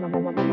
Mama, Mama, Mama.